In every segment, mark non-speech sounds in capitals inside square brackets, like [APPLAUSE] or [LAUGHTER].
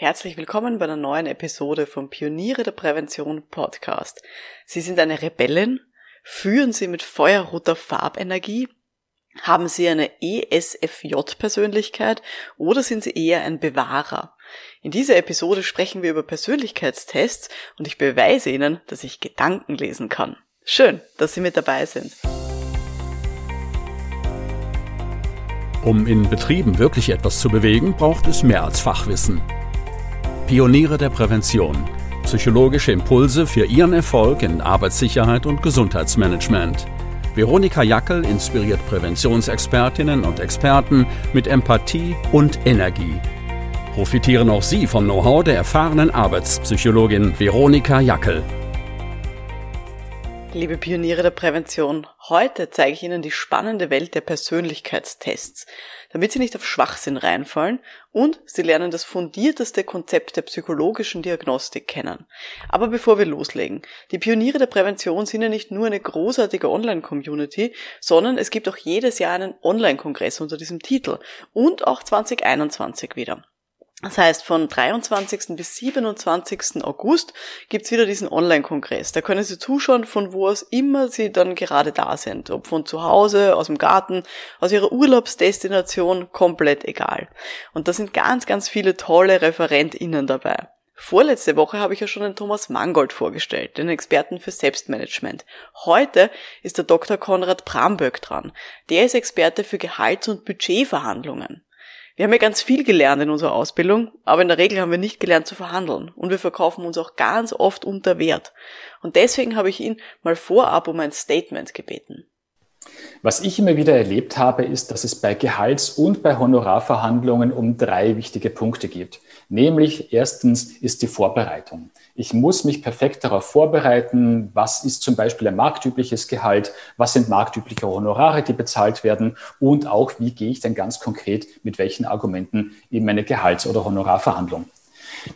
Herzlich willkommen bei einer neuen Episode vom Pioniere der Prävention Podcast. Sie sind eine Rebellin? Führen Sie mit feuerroter Farbenergie? Haben Sie eine ESFJ-Persönlichkeit oder sind Sie eher ein Bewahrer? In dieser Episode sprechen wir über Persönlichkeitstests und ich beweise Ihnen, dass ich Gedanken lesen kann. Schön, dass Sie mit dabei sind. Um in Betrieben wirklich etwas zu bewegen, braucht es mehr als Fachwissen. Pioniere der Prävention. Psychologische Impulse für Ihren Erfolg in Arbeitssicherheit und Gesundheitsmanagement. Veronika Jackel inspiriert Präventionsexpertinnen und Experten mit Empathie und Energie. Profitieren auch Sie vom Know-how der erfahrenen Arbeitspsychologin Veronika Jackel. Liebe Pioniere der Prävention, heute zeige ich Ihnen die spannende Welt der Persönlichkeitstests, damit Sie nicht auf Schwachsinn reinfallen und Sie lernen das fundierteste Konzept der psychologischen Diagnostik kennen. Aber bevor wir loslegen, die Pioniere der Prävention sind ja nicht nur eine großartige Online-Community, sondern es gibt auch jedes Jahr einen Online-Kongress unter diesem Titel und auch 2021 wieder. Das heißt, von 23. bis 27. August gibt's wieder diesen Online-Kongress. Da können Sie zuschauen, von wo aus immer Sie dann gerade da sind. Ob von zu Hause, aus dem Garten, aus Ihrer Urlaubsdestination, komplett egal. Und da sind ganz, ganz viele tolle ReferentInnen dabei. Vorletzte Woche habe ich ja schon den Thomas Mangold vorgestellt, den Experten für Selbstmanagement. Heute ist der Dr. Konrad Bramböck dran. Der ist Experte für Gehalts- und Budgetverhandlungen. Wir haben ja ganz viel gelernt in unserer Ausbildung, aber in der Regel haben wir nicht gelernt zu verhandeln und wir verkaufen uns auch ganz oft unter Wert. Und deswegen habe ich ihn mal vorab um ein Statement gebeten. Was ich immer wieder erlebt habe, ist, dass es bei Gehalts- und bei Honorarverhandlungen um drei wichtige Punkte geht. Nämlich erstens ist die Vorbereitung. Ich muss mich perfekt darauf vorbereiten, was ist zum Beispiel ein marktübliches Gehalt, was sind marktübliche Honorare, die bezahlt werden und auch, wie gehe ich denn ganz konkret mit welchen Argumenten in meine Gehalts- oder Honorarverhandlung.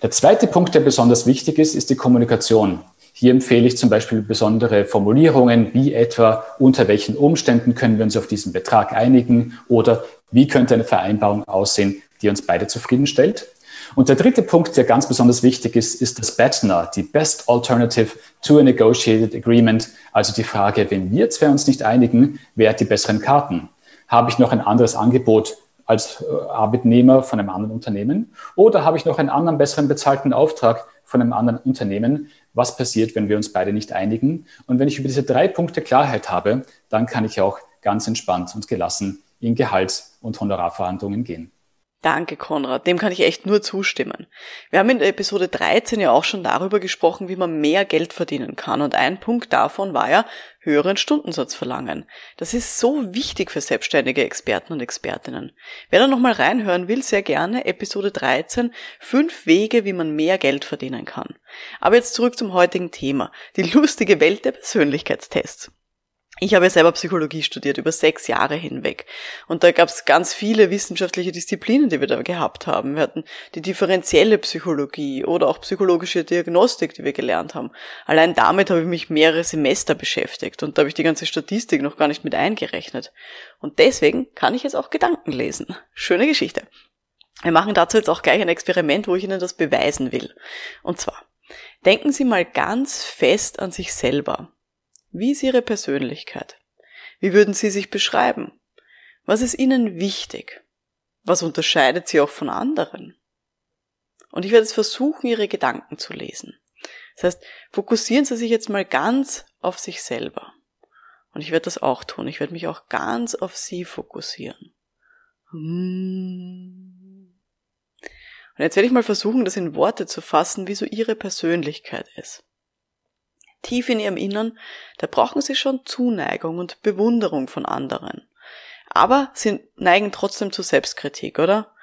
Der zweite Punkt, der besonders wichtig ist, ist die Kommunikation. Hier empfehle ich zum Beispiel besondere Formulierungen, wie etwa, unter welchen Umständen können wir uns auf diesen Betrag einigen oder wie könnte eine Vereinbarung aussehen, die uns beide zufriedenstellt. Und der dritte Punkt, der ganz besonders wichtig ist, ist das BETNA, die Best Alternative to a Negotiated Agreement. Also die Frage, wenn wir zwei uns nicht einigen, wer hat die besseren Karten? Habe ich noch ein anderes Angebot als äh, Arbeitnehmer von einem anderen Unternehmen? Oder habe ich noch einen anderen besseren bezahlten Auftrag von einem anderen Unternehmen? was passiert, wenn wir uns beide nicht einigen. Und wenn ich über diese drei Punkte Klarheit habe, dann kann ich auch ganz entspannt und gelassen in Gehalts- und Honorarverhandlungen gehen. Danke, Konrad. Dem kann ich echt nur zustimmen. Wir haben in Episode 13 ja auch schon darüber gesprochen, wie man mehr Geld verdienen kann. Und ein Punkt davon war ja höheren Stundensatz verlangen. Das ist so wichtig für selbstständige Experten und Expertinnen. Wer da nochmal reinhören will, sehr gerne Episode 13, fünf Wege, wie man mehr Geld verdienen kann. Aber jetzt zurück zum heutigen Thema. Die lustige Welt der Persönlichkeitstests. Ich habe ja selber Psychologie studiert, über sechs Jahre hinweg. Und da gab es ganz viele wissenschaftliche Disziplinen, die wir da gehabt haben. Wir hatten die differenzielle Psychologie oder auch psychologische Diagnostik, die wir gelernt haben. Allein damit habe ich mich mehrere Semester beschäftigt und da habe ich die ganze Statistik noch gar nicht mit eingerechnet. Und deswegen kann ich jetzt auch Gedanken lesen. Schöne Geschichte. Wir machen dazu jetzt auch gleich ein Experiment, wo ich Ihnen das beweisen will. Und zwar, denken Sie mal ganz fest an sich selber. Wie ist Ihre Persönlichkeit? Wie würden Sie sich beschreiben? Was ist Ihnen wichtig? Was unterscheidet Sie auch von anderen? Und ich werde jetzt versuchen, Ihre Gedanken zu lesen. Das heißt, fokussieren Sie sich jetzt mal ganz auf sich selber. Und ich werde das auch tun. Ich werde mich auch ganz auf Sie fokussieren. Und jetzt werde ich mal versuchen, das in Worte zu fassen, wie so Ihre Persönlichkeit ist tief in ihrem Innern, da brauchen sie schon Zuneigung und Bewunderung von anderen. Aber sie neigen trotzdem zu Selbstkritik, oder?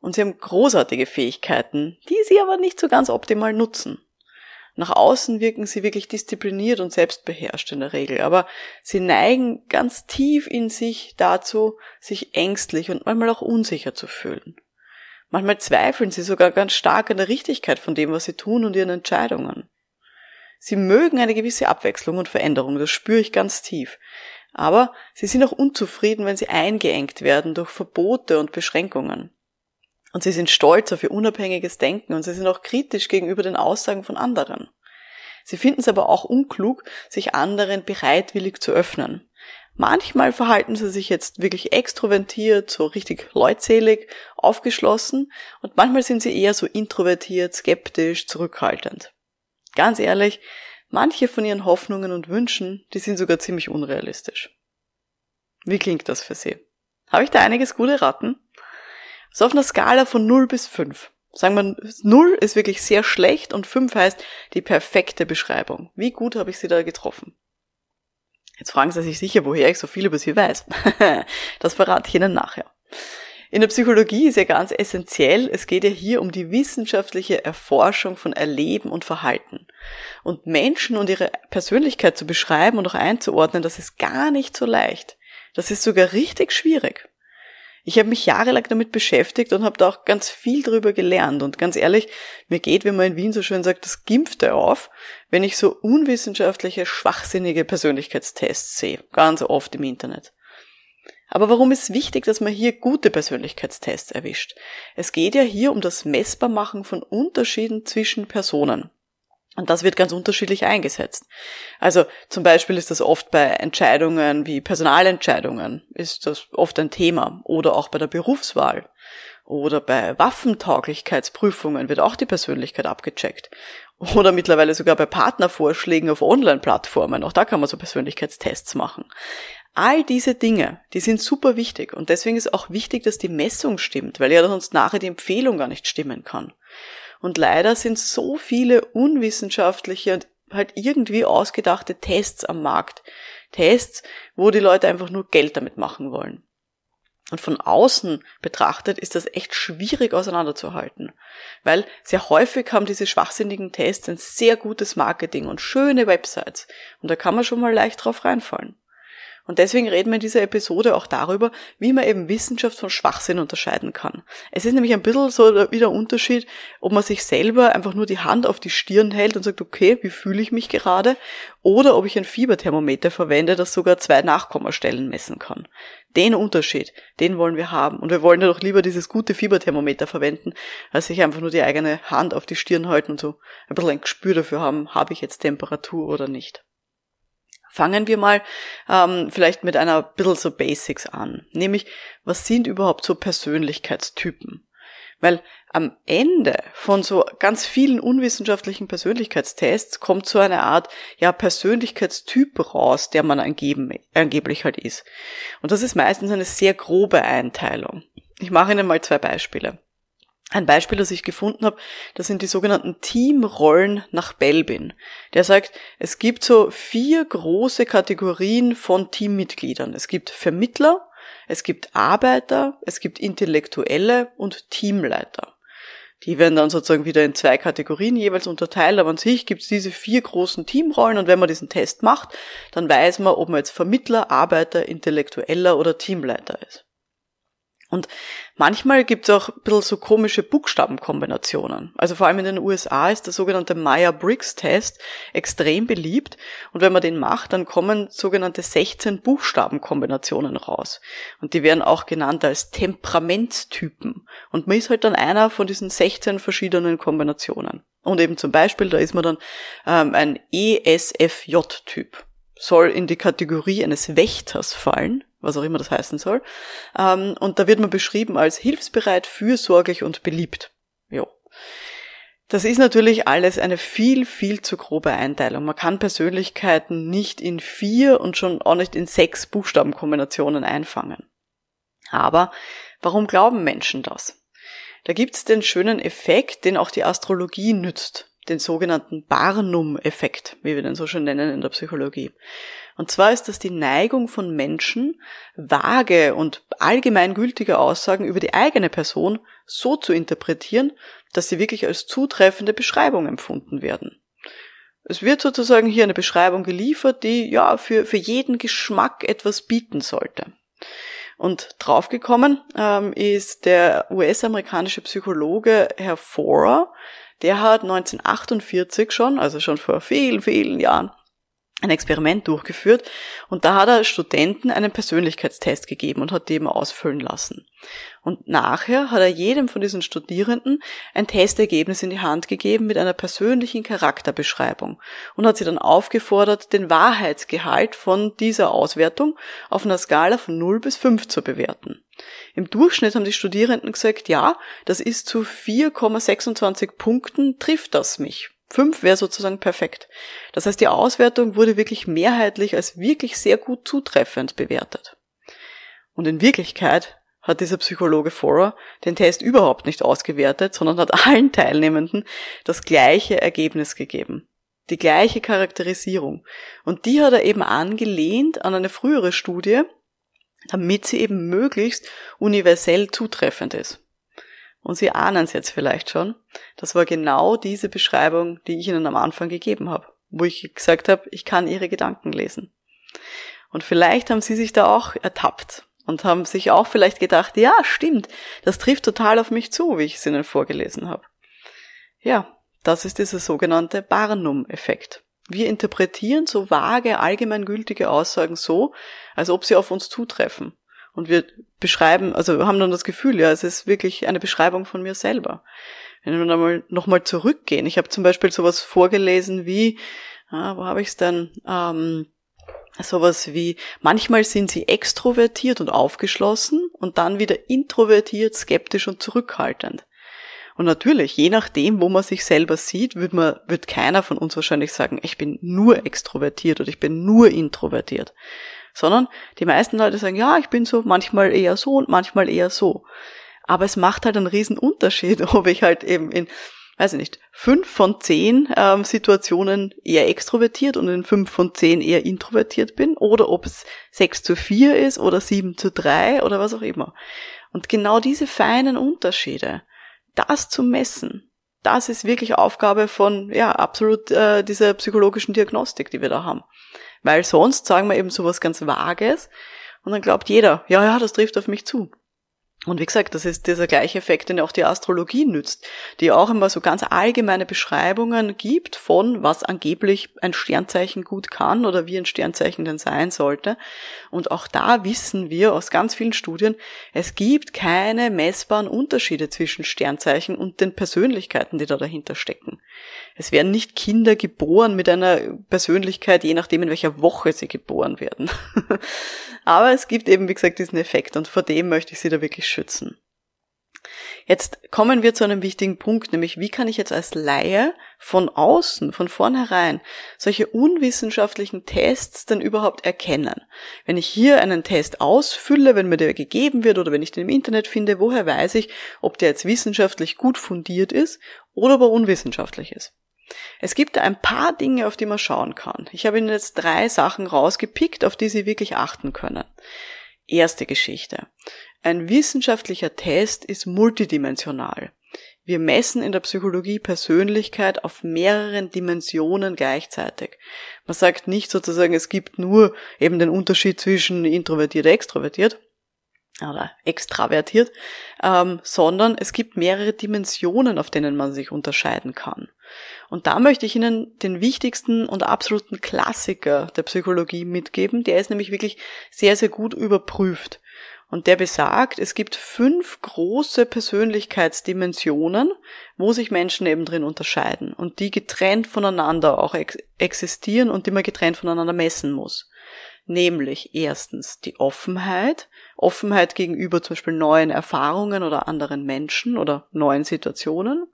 Und sie haben großartige Fähigkeiten, die sie aber nicht so ganz optimal nutzen. Nach außen wirken sie wirklich diszipliniert und selbstbeherrscht in der Regel, aber sie neigen ganz tief in sich dazu, sich ängstlich und manchmal auch unsicher zu fühlen. Manchmal zweifeln sie sogar ganz stark an der Richtigkeit von dem, was sie tun und ihren Entscheidungen. Sie mögen eine gewisse Abwechslung und Veränderung, das spüre ich ganz tief. Aber sie sind auch unzufrieden, wenn sie eingeengt werden durch Verbote und Beschränkungen. Und sie sind stolz auf ihr unabhängiges Denken und sie sind auch kritisch gegenüber den Aussagen von anderen. Sie finden es aber auch unklug, sich anderen bereitwillig zu öffnen. Manchmal verhalten sie sich jetzt wirklich extrovertiert, so richtig leutselig, aufgeschlossen und manchmal sind sie eher so introvertiert, skeptisch, zurückhaltend. Ganz ehrlich, manche von ihren Hoffnungen und Wünschen, die sind sogar ziemlich unrealistisch. Wie klingt das für Sie? Habe ich da einiges gute Raten? So auf einer Skala von 0 bis 5. Sagen wir, 0 ist wirklich sehr schlecht und 5 heißt die perfekte Beschreibung. Wie gut habe ich Sie da getroffen? Jetzt fragen Sie sich sicher, woher ich so viel über Sie weiß. [LAUGHS] das verrate ich Ihnen nachher. In der Psychologie ist ja ganz essentiell, es geht ja hier um die wissenschaftliche Erforschung von Erleben und Verhalten. Und Menschen und ihre Persönlichkeit zu beschreiben und auch einzuordnen, das ist gar nicht so leicht. Das ist sogar richtig schwierig. Ich habe mich jahrelang damit beschäftigt und habe da auch ganz viel drüber gelernt. Und ganz ehrlich, mir geht, wie man in Wien so schön sagt, das Gimpfte auf, wenn ich so unwissenschaftliche, schwachsinnige Persönlichkeitstests sehe. Ganz oft im Internet. Aber warum ist wichtig, dass man hier gute Persönlichkeitstests erwischt? Es geht ja hier um das Messbarmachen von Unterschieden zwischen Personen. Und das wird ganz unterschiedlich eingesetzt. Also zum Beispiel ist das oft bei Entscheidungen wie Personalentscheidungen, ist das oft ein Thema. Oder auch bei der Berufswahl. Oder bei Waffentauglichkeitsprüfungen wird auch die Persönlichkeit abgecheckt. Oder mittlerweile sogar bei Partnervorschlägen auf Online-Plattformen. Auch da kann man so Persönlichkeitstests machen. All diese Dinge, die sind super wichtig. Und deswegen ist auch wichtig, dass die Messung stimmt, weil ja sonst nachher die Empfehlung gar nicht stimmen kann. Und leider sind so viele unwissenschaftliche und halt irgendwie ausgedachte Tests am Markt. Tests, wo die Leute einfach nur Geld damit machen wollen. Und von außen betrachtet ist das echt schwierig auseinanderzuhalten, weil sehr häufig haben diese schwachsinnigen Tests ein sehr gutes Marketing und schöne Websites und da kann man schon mal leicht drauf reinfallen. Und deswegen reden wir in dieser Episode auch darüber, wie man eben Wissenschaft von Schwachsinn unterscheiden kann. Es ist nämlich ein bisschen so wie der Unterschied, ob man sich selber einfach nur die Hand auf die Stirn hält und sagt, okay, wie fühle ich mich gerade? Oder ob ich ein Fieberthermometer verwende, das sogar zwei Nachkommastellen messen kann. Den Unterschied, den wollen wir haben. Und wir wollen ja doch lieber dieses gute Fieberthermometer verwenden, als sich einfach nur die eigene Hand auf die Stirn halten und so ein bisschen ein Gespür dafür haben, habe ich jetzt Temperatur oder nicht. Fangen wir mal ähm, vielleicht mit einer bisschen so Basics an. Nämlich, was sind überhaupt so Persönlichkeitstypen? Weil am Ende von so ganz vielen unwissenschaftlichen Persönlichkeitstests kommt so eine Art ja Persönlichkeitstyp raus, der man angeben, angeblich halt ist. Und das ist meistens eine sehr grobe Einteilung. Ich mache Ihnen mal zwei Beispiele. Ein Beispiel, das ich gefunden habe, das sind die sogenannten Teamrollen nach Belbin. Der sagt, es gibt so vier große Kategorien von Teammitgliedern. Es gibt Vermittler, es gibt Arbeiter, es gibt Intellektuelle und Teamleiter. Die werden dann sozusagen wieder in zwei Kategorien jeweils unterteilt, aber an sich gibt es diese vier großen Teamrollen und wenn man diesen Test macht, dann weiß man, ob man jetzt Vermittler, Arbeiter, Intellektueller oder Teamleiter ist. Und manchmal gibt es auch ein bisschen so komische Buchstabenkombinationen. Also vor allem in den USA ist der sogenannte Meyer-Briggs-Test extrem beliebt. Und wenn man den macht, dann kommen sogenannte 16 Buchstabenkombinationen raus. Und die werden auch genannt als Temperamentstypen. Und man ist halt dann einer von diesen 16 verschiedenen Kombinationen. Und eben zum Beispiel, da ist man dann ähm, ein ESFJ-Typ. Soll in die Kategorie eines Wächters fallen was auch immer das heißen soll. Ähm, und da wird man beschrieben als hilfsbereit, fürsorglich und beliebt. Jo. Das ist natürlich alles eine viel, viel zu grobe Einteilung. Man kann Persönlichkeiten nicht in vier und schon auch nicht in sechs Buchstabenkombinationen einfangen. Aber warum glauben Menschen das? Da gibt's den schönen Effekt, den auch die Astrologie nützt den sogenannten Barnum-Effekt, wie wir den so schön nennen in der Psychologie. Und zwar ist das die Neigung von Menschen, vage und allgemeingültige Aussagen über die eigene Person so zu interpretieren, dass sie wirklich als zutreffende Beschreibung empfunden werden. Es wird sozusagen hier eine Beschreibung geliefert, die ja für, für jeden Geschmack etwas bieten sollte. Und draufgekommen ähm, ist der US-amerikanische Psychologe Herr Forer, der hat 1948 schon, also schon vor vielen, vielen Jahren, ein Experiment durchgeführt und da hat er Studenten einen Persönlichkeitstest gegeben und hat die eben ausfüllen lassen. Und nachher hat er jedem von diesen Studierenden ein Testergebnis in die Hand gegeben mit einer persönlichen Charakterbeschreibung und hat sie dann aufgefordert, den Wahrheitsgehalt von dieser Auswertung auf einer Skala von 0 bis 5 zu bewerten. Im Durchschnitt haben die Studierenden gesagt, ja, das ist zu 4,26 Punkten trifft das mich. Fünf wäre sozusagen perfekt. Das heißt, die Auswertung wurde wirklich mehrheitlich als wirklich sehr gut zutreffend bewertet. Und in Wirklichkeit hat dieser Psychologe Forer den Test überhaupt nicht ausgewertet, sondern hat [LAUGHS] allen Teilnehmenden das gleiche Ergebnis gegeben. Die gleiche Charakterisierung. Und die hat er eben angelehnt an eine frühere Studie, damit sie eben möglichst universell zutreffend ist. Und Sie ahnen es jetzt vielleicht schon. Das war genau diese Beschreibung, die ich Ihnen am Anfang gegeben habe, wo ich gesagt habe, ich kann Ihre Gedanken lesen. Und vielleicht haben Sie sich da auch ertappt und haben sich auch vielleicht gedacht, ja, stimmt, das trifft total auf mich zu, wie ich es Ihnen vorgelesen habe. Ja, das ist dieser sogenannte Barnum-Effekt. Wir interpretieren so vage, allgemeingültige Aussagen so, als ob sie auf uns zutreffen. Und wir beschreiben, also haben dann das Gefühl, ja, es ist wirklich eine Beschreibung von mir selber. Wenn wir nochmal noch mal zurückgehen, ich habe zum Beispiel sowas vorgelesen wie, ah, wo habe ich es denn? Ähm, sowas wie, manchmal sind sie extrovertiert und aufgeschlossen und dann wieder introvertiert, skeptisch und zurückhaltend. Und natürlich, je nachdem, wo man sich selber sieht, wird man, wird keiner von uns wahrscheinlich sagen, ich bin nur extrovertiert oder ich bin nur introvertiert sondern die meisten Leute sagen, ja, ich bin so manchmal eher so und manchmal eher so. Aber es macht halt einen riesen Unterschied, [LAUGHS] ob ich halt eben in, weiß ich nicht, fünf von zehn ähm, Situationen eher extrovertiert und in fünf von zehn eher introvertiert bin oder ob es sechs zu vier ist oder sieben zu drei oder was auch immer. Und genau diese feinen Unterschiede, das zu messen, das ist wirklich Aufgabe von, ja, absolut äh, dieser psychologischen Diagnostik, die wir da haben. Weil sonst sagen wir eben sowas ganz Vages und dann glaubt jeder, ja, ja, das trifft auf mich zu. Und wie gesagt, das ist dieser gleiche Effekt, den auch die Astrologie nützt, die auch immer so ganz allgemeine Beschreibungen gibt von, was angeblich ein Sternzeichen gut kann oder wie ein Sternzeichen denn sein sollte. Und auch da wissen wir aus ganz vielen Studien, es gibt keine messbaren Unterschiede zwischen Sternzeichen und den Persönlichkeiten, die da dahinter stecken. Es werden nicht Kinder geboren mit einer Persönlichkeit, je nachdem, in welcher Woche sie geboren werden. [LAUGHS] Aber es gibt eben, wie gesagt, diesen Effekt und vor dem möchte ich Sie da wirklich schützen. Jetzt kommen wir zu einem wichtigen Punkt, nämlich wie kann ich jetzt als Laie von außen, von vornherein, solche unwissenschaftlichen Tests denn überhaupt erkennen? Wenn ich hier einen Test ausfülle, wenn mir der gegeben wird oder wenn ich den im Internet finde, woher weiß ich, ob der jetzt wissenschaftlich gut fundiert ist oder ob er unwissenschaftlich ist? Es gibt ein paar Dinge, auf die man schauen kann. Ich habe Ihnen jetzt drei Sachen rausgepickt, auf die Sie wirklich achten können. Erste Geschichte. Ein wissenschaftlicher Test ist multidimensional. Wir messen in der Psychologie Persönlichkeit auf mehreren Dimensionen gleichzeitig. Man sagt nicht sozusagen, es gibt nur eben den Unterschied zwischen introvertiert und extrovertiert, oder extravertiert, ähm, sondern es gibt mehrere Dimensionen, auf denen man sich unterscheiden kann. Und da möchte ich Ihnen den wichtigsten und absoluten Klassiker der Psychologie mitgeben. Der ist nämlich wirklich sehr, sehr gut überprüft. Und der besagt, es gibt fünf große Persönlichkeitsdimensionen, wo sich Menschen eben drin unterscheiden und die getrennt voneinander auch ex existieren und die man getrennt voneinander messen muss. Nämlich erstens die Offenheit, Offenheit gegenüber zum Beispiel neuen Erfahrungen oder anderen Menschen oder neuen Situationen.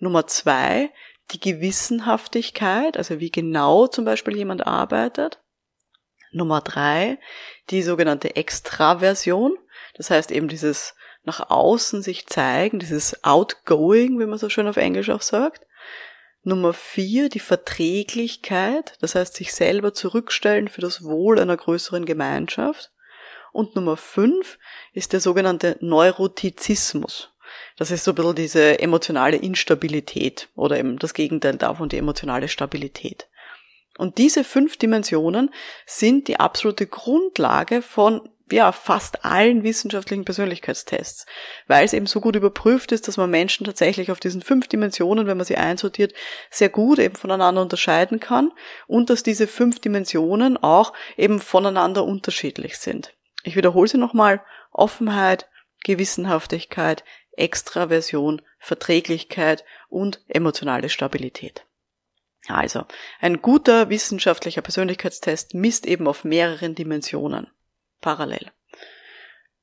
Nummer zwei, die Gewissenhaftigkeit, also wie genau zum Beispiel jemand arbeitet. Nummer drei, die sogenannte Extraversion, das heißt eben dieses nach außen sich zeigen, dieses Outgoing, wie man so schön auf Englisch auch sagt. Nummer vier, die Verträglichkeit, das heißt sich selber zurückstellen für das Wohl einer größeren Gemeinschaft. Und Nummer fünf ist der sogenannte Neurotizismus. Das ist so ein bisschen diese emotionale Instabilität oder eben das Gegenteil davon, die emotionale Stabilität. Und diese fünf Dimensionen sind die absolute Grundlage von ja, fast allen wissenschaftlichen Persönlichkeitstests, weil es eben so gut überprüft ist, dass man Menschen tatsächlich auf diesen fünf Dimensionen, wenn man sie einsortiert, sehr gut eben voneinander unterscheiden kann und dass diese fünf Dimensionen auch eben voneinander unterschiedlich sind. Ich wiederhole sie nochmal. Offenheit, Gewissenhaftigkeit, Extraversion, Verträglichkeit und emotionale Stabilität. Also, ein guter wissenschaftlicher Persönlichkeitstest misst eben auf mehreren Dimensionen parallel.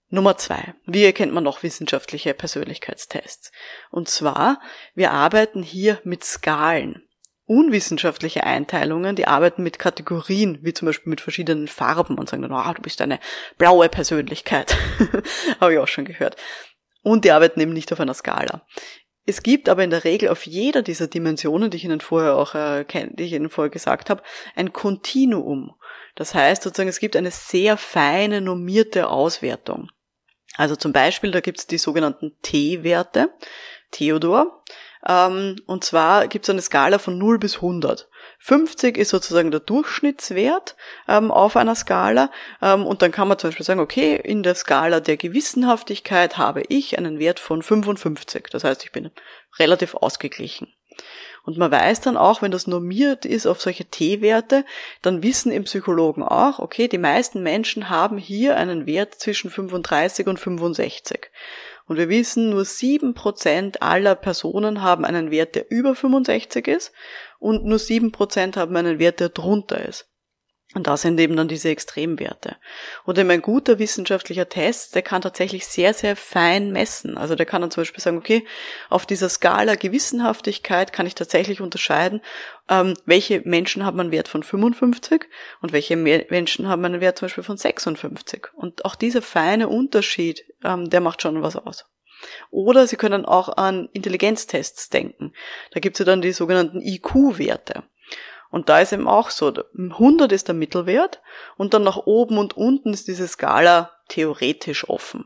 Nummer zwei. Wie erkennt man noch wissenschaftliche Persönlichkeitstests? Und zwar, wir arbeiten hier mit Skalen. Unwissenschaftliche Einteilungen, die arbeiten mit Kategorien, wie zum Beispiel mit verschiedenen Farben und sagen dann, ah, oh, du bist eine blaue Persönlichkeit. [LAUGHS] Habe ich auch schon gehört. Und die arbeiten eben nicht auf einer Skala. Es gibt aber in der Regel auf jeder dieser Dimensionen, die ich Ihnen vorher auch, äh, die ich Ihnen vorher gesagt habe, ein Kontinuum. Das heißt sozusagen, es gibt eine sehr feine normierte Auswertung. Also zum Beispiel, da gibt es die sogenannten T-Werte, Theodor. Ähm, und zwar gibt es eine Skala von 0 bis 100. 50 ist sozusagen der Durchschnittswert ähm, auf einer Skala. Ähm, und dann kann man zum Beispiel sagen, okay, in der Skala der Gewissenhaftigkeit habe ich einen Wert von 55. Das heißt, ich bin relativ ausgeglichen. Und man weiß dann auch, wenn das normiert ist auf solche T-Werte, dann wissen im Psychologen auch, okay, die meisten Menschen haben hier einen Wert zwischen 35 und 65. Und wir wissen, nur sieben Prozent aller Personen haben einen Wert, der über 65 ist und nur sieben Prozent haben einen Wert, der drunter ist. Und da sind eben dann diese Extremwerte. Und eben ein guter wissenschaftlicher Test, der kann tatsächlich sehr, sehr fein messen. Also der kann dann zum Beispiel sagen, okay, auf dieser Skala Gewissenhaftigkeit kann ich tatsächlich unterscheiden, ähm, welche Menschen haben einen Wert von 55 und welche Menschen haben einen Wert zum Beispiel von 56. Und auch dieser feine Unterschied, ähm, der macht schon was aus. Oder Sie können auch an Intelligenztests denken. Da gibt es ja dann die sogenannten IQ-Werte. Und da ist eben auch so, 100 ist der Mittelwert und dann nach oben und unten ist diese Skala theoretisch offen.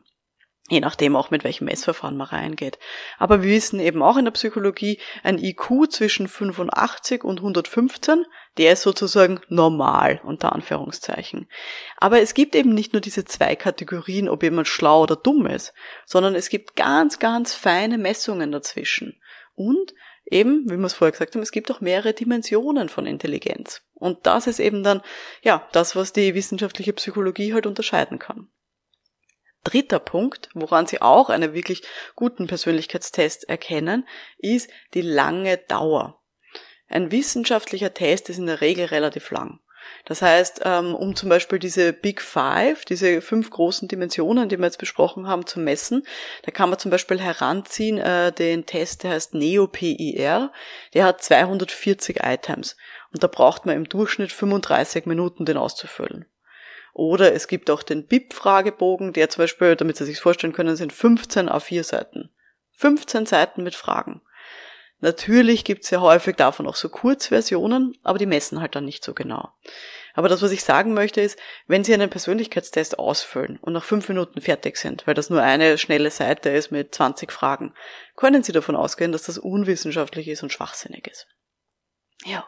Je nachdem auch mit welchem Messverfahren man reingeht. Aber wir wissen eben auch in der Psychologie, ein IQ zwischen 85 und 115, der ist sozusagen normal, unter Anführungszeichen. Aber es gibt eben nicht nur diese zwei Kategorien, ob jemand schlau oder dumm ist, sondern es gibt ganz, ganz feine Messungen dazwischen. Und eben, wie wir es vorher gesagt haben, es gibt auch mehrere Dimensionen von Intelligenz. Und das ist eben dann, ja, das, was die wissenschaftliche Psychologie halt unterscheiden kann. Dritter Punkt, woran Sie auch einen wirklich guten Persönlichkeitstest erkennen, ist die lange Dauer. Ein wissenschaftlicher Test ist in der Regel relativ lang. Das heißt, ähm, um zum Beispiel diese Big Five, diese fünf großen Dimensionen, die wir jetzt besprochen haben, zu messen, da kann man zum Beispiel heranziehen äh, den Test, der heißt NeoPIR, der hat 240 Items und da braucht man im Durchschnitt 35 Minuten, den auszufüllen. Oder es gibt auch den BIP-Fragebogen, der zum Beispiel, damit Sie sich vorstellen können, sind 15 A4 Seiten. 15 Seiten mit Fragen. Natürlich gibt's ja häufig davon auch so Kurzversionen, aber die messen halt dann nicht so genau. Aber das, was ich sagen möchte, ist, wenn Sie einen Persönlichkeitstest ausfüllen und nach fünf Minuten fertig sind, weil das nur eine schnelle Seite ist mit 20 Fragen, können Sie davon ausgehen, dass das unwissenschaftlich ist und schwachsinnig ist. Ja,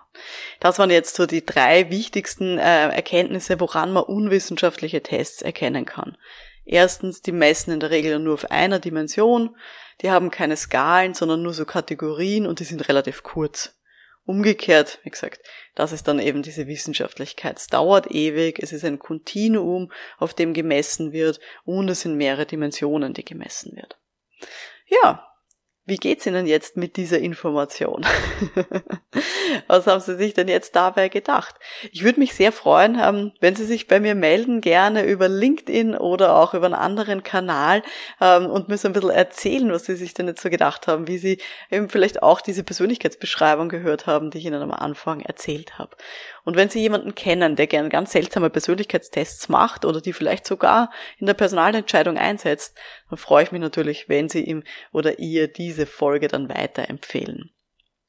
das waren jetzt so die drei wichtigsten äh, Erkenntnisse, woran man unwissenschaftliche Tests erkennen kann. Erstens, die messen in der Regel nur auf einer Dimension. Die haben keine Skalen, sondern nur so Kategorien und die sind relativ kurz. Umgekehrt, wie gesagt, das ist dann eben diese Wissenschaftlichkeit. Es dauert ewig, es ist ein Kontinuum, auf dem gemessen wird und es sind mehrere Dimensionen, die gemessen wird. Ja, wie geht's Ihnen jetzt mit dieser Information? [LAUGHS] Was haben Sie sich denn jetzt dabei gedacht? Ich würde mich sehr freuen, ähm, wenn Sie sich bei mir melden, gerne über LinkedIn oder auch über einen anderen Kanal ähm, und mir so ein bisschen erzählen, was Sie sich denn jetzt so gedacht haben, wie Sie eben vielleicht auch diese Persönlichkeitsbeschreibung gehört haben, die ich Ihnen am Anfang erzählt habe. Und wenn Sie jemanden kennen, der gerne ganz seltsame Persönlichkeitstests macht oder die vielleicht sogar in der Personalentscheidung einsetzt, dann freue ich mich natürlich, wenn Sie ihm oder ihr diese Folge dann weiterempfehlen.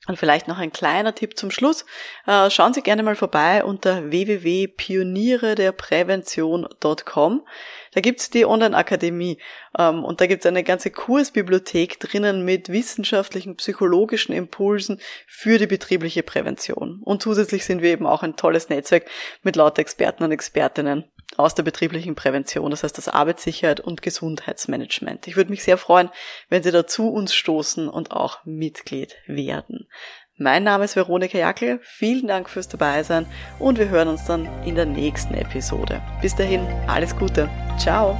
Und vielleicht noch ein kleiner Tipp zum Schluss. Äh, schauen Sie gerne mal vorbei unter www.pionierederprävention.com. Da gibt's die Online-Akademie ähm, und da gibt's eine ganze Kursbibliothek drinnen mit wissenschaftlichen, psychologischen Impulsen für die betriebliche Prävention. Und zusätzlich sind wir eben auch ein tolles Netzwerk mit lauter Experten und Expertinnen. Aus der betrieblichen Prävention, das heißt das Arbeitssicherheit und Gesundheitsmanagement. Ich würde mich sehr freuen, wenn Sie dazu uns stoßen und auch Mitglied werden. Mein Name ist Veronika Jackel, vielen Dank fürs Dabeisein und wir hören uns dann in der nächsten Episode. Bis dahin, alles Gute. Ciao.